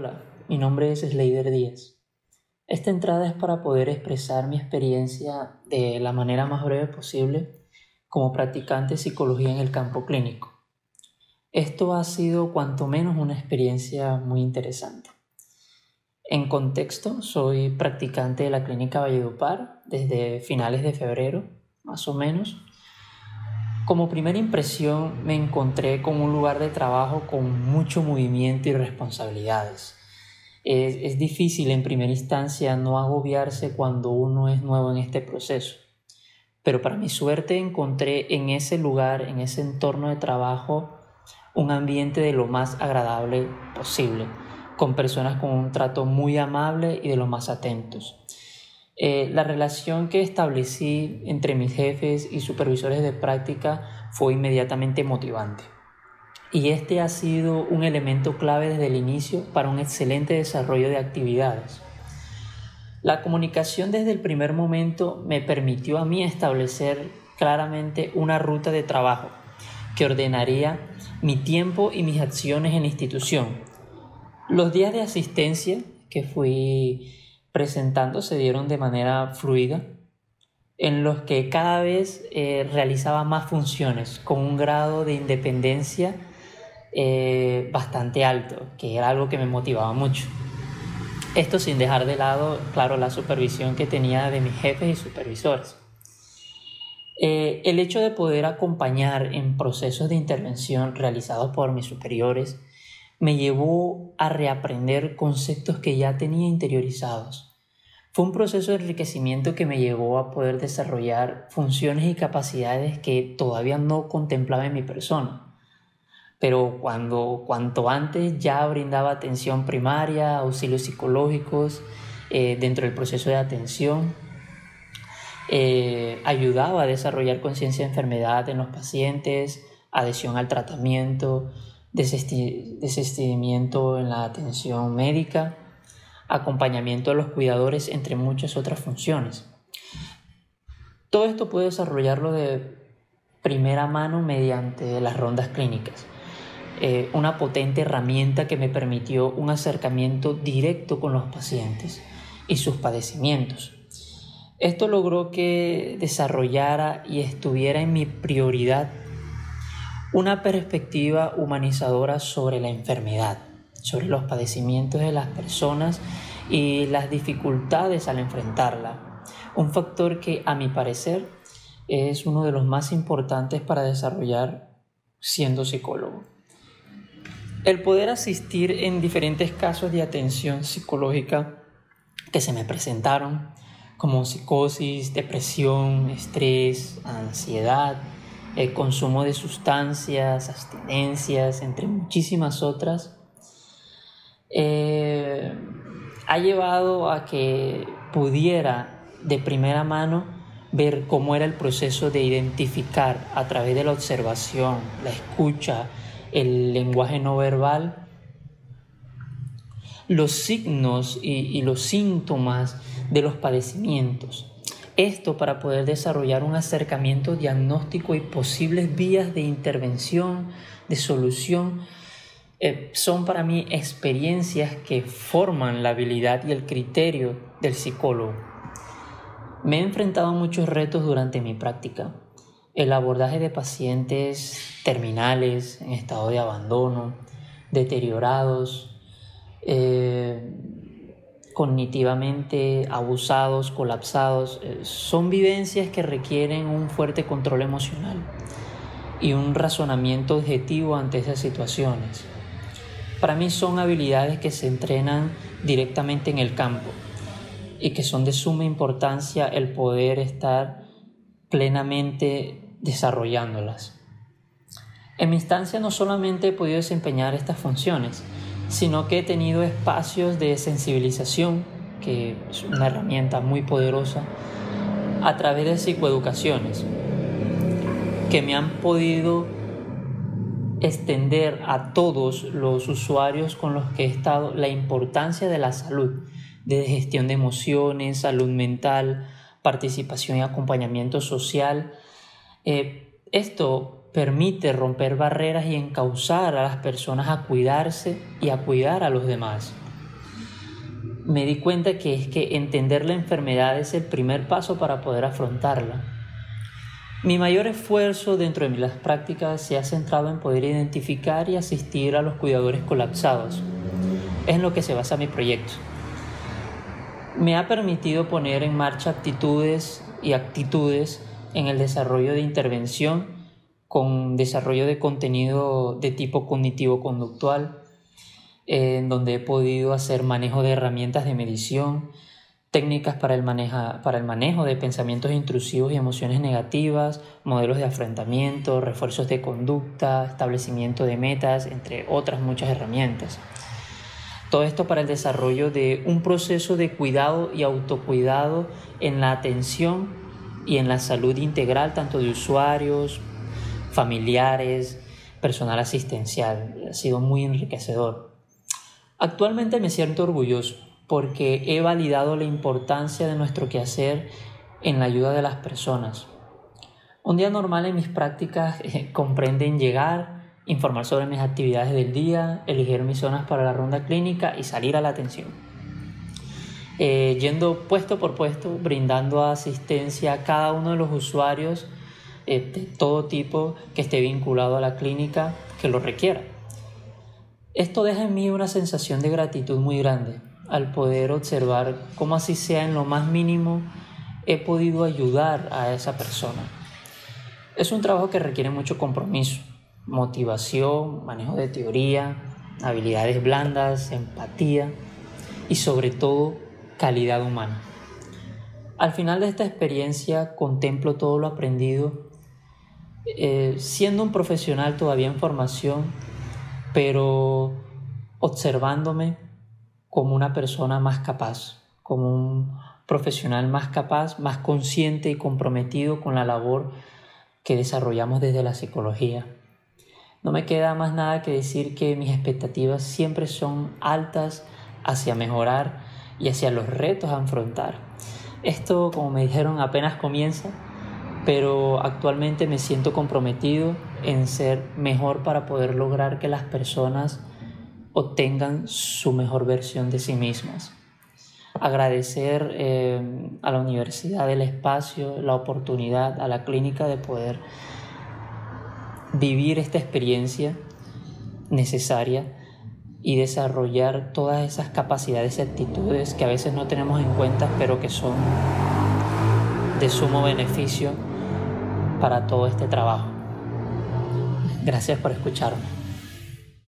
Hola, mi nombre es Sleider Díaz. Esta entrada es para poder expresar mi experiencia de la manera más breve posible como practicante de psicología en el campo clínico. Esto ha sido cuanto menos una experiencia muy interesante. En contexto, soy practicante de la clínica Valledupar desde finales de febrero, más o menos. Como primera impresión me encontré con un lugar de trabajo con mucho movimiento y responsabilidades. Es, es difícil en primera instancia no agobiarse cuando uno es nuevo en este proceso. Pero para mi suerte encontré en ese lugar, en ese entorno de trabajo, un ambiente de lo más agradable posible, con personas con un trato muy amable y de lo más atentos. Eh, la relación que establecí entre mis jefes y supervisores de práctica fue inmediatamente motivante. Y este ha sido un elemento clave desde el inicio para un excelente desarrollo de actividades. La comunicación desde el primer momento me permitió a mí establecer claramente una ruta de trabajo que ordenaría mi tiempo y mis acciones en la institución. Los días de asistencia que fui presentando se dieron de manera fluida, en los que cada vez eh, realizaba más funciones con un grado de independencia eh, bastante alto, que era algo que me motivaba mucho. Esto sin dejar de lado, claro, la supervisión que tenía de mis jefes y supervisores. Eh, el hecho de poder acompañar en procesos de intervención realizados por mis superiores me llevó a reaprender conceptos que ya tenía interiorizados. Fue un proceso de enriquecimiento que me llevó a poder desarrollar funciones y capacidades que todavía no contemplaba en mi persona. Pero cuando cuanto antes ya brindaba atención primaria, auxilios psicológicos eh, dentro del proceso de atención, eh, ayudaba a desarrollar conciencia de enfermedad en los pacientes, adhesión al tratamiento, desistimiento en la atención médica, acompañamiento de los cuidadores, entre muchas otras funciones. Todo esto puede desarrollarlo de primera mano mediante las rondas clínicas, eh, una potente herramienta que me permitió un acercamiento directo con los pacientes y sus padecimientos. Esto logró que desarrollara y estuviera en mi prioridad una perspectiva humanizadora sobre la enfermedad, sobre los padecimientos de las personas y las dificultades al enfrentarla. Un factor que a mi parecer es uno de los más importantes para desarrollar siendo psicólogo. El poder asistir en diferentes casos de atención psicológica que se me presentaron como psicosis, depresión, estrés, ansiedad, consumo de sustancias, abstinencias, entre muchísimas otras, eh, ha llevado a que pudiera de primera mano ver cómo era el proceso de identificar a través de la observación, la escucha, el lenguaje no verbal, los signos y los síntomas de los padecimientos. Esto para poder desarrollar un acercamiento diagnóstico y posibles vías de intervención, de solución, eh, son para mí experiencias que forman la habilidad y el criterio del psicólogo. Me he enfrentado a muchos retos durante mi práctica. El abordaje de pacientes terminales en estado de abandono, deteriorados, eh, cognitivamente abusados, colapsados, eh, son vivencias que requieren un fuerte control emocional y un razonamiento objetivo ante esas situaciones. Para mí son habilidades que se entrenan directamente en el campo y que son de suma importancia el poder estar plenamente desarrollándolas. En mi instancia no solamente he podido desempeñar estas funciones, sino que he tenido espacios de sensibilización, que es una herramienta muy poderosa, a través de psicoeducaciones, que me han podido extender a todos los usuarios con los que he estado la importancia de la salud, de gestión de emociones, salud mental, participación y acompañamiento social. Eh, esto permite romper barreras y encauzar a las personas a cuidarse y a cuidar a los demás. me di cuenta que es que entender la enfermedad es el primer paso para poder afrontarla. Mi mayor esfuerzo dentro de las prácticas se ha centrado en poder identificar y asistir a los cuidadores colapsados. Es en lo que se basa mi proyecto. Me ha permitido poner en marcha actitudes y actitudes en el desarrollo de intervención con desarrollo de contenido de tipo cognitivo-conductual, en donde he podido hacer manejo de herramientas de medición, técnicas para el, para el manejo de pensamientos intrusivos y emociones negativas, modelos de afrontamiento, refuerzos de conducta, establecimiento de metas, entre otras muchas herramientas. Todo esto para el desarrollo de un proceso de cuidado y autocuidado en la atención y en la salud integral tanto de usuarios, familiares, personal asistencial. Ha sido muy enriquecedor. Actualmente me siento orgulloso porque he validado la importancia de nuestro quehacer en la ayuda de las personas. Un día normal en mis prácticas eh, comprenden llegar, informar sobre mis actividades del día, elegir mis zonas para la ronda clínica y salir a la atención. Eh, yendo puesto por puesto, brindando asistencia a cada uno de los usuarios eh, de todo tipo que esté vinculado a la clínica que lo requiera. Esto deja en mí una sensación de gratitud muy grande al poder observar cómo así sea en lo más mínimo he podido ayudar a esa persona. Es un trabajo que requiere mucho compromiso, motivación, manejo de teoría, habilidades blandas, empatía y sobre todo calidad humana. Al final de esta experiencia contemplo todo lo aprendido, eh, siendo un profesional todavía en formación, pero observándome como una persona más capaz, como un profesional más capaz, más consciente y comprometido con la labor que desarrollamos desde la psicología. No me queda más nada que decir que mis expectativas siempre son altas hacia mejorar y hacia los retos a afrontar. Esto, como me dijeron, apenas comienza, pero actualmente me siento comprometido en ser mejor para poder lograr que las personas obtengan su mejor versión de sí mismas. Agradecer eh, a la universidad del espacio, la oportunidad, a la clínica de poder vivir esta experiencia necesaria y desarrollar todas esas capacidades y actitudes que a veces no tenemos en cuenta, pero que son de sumo beneficio para todo este trabajo. Gracias por escucharme.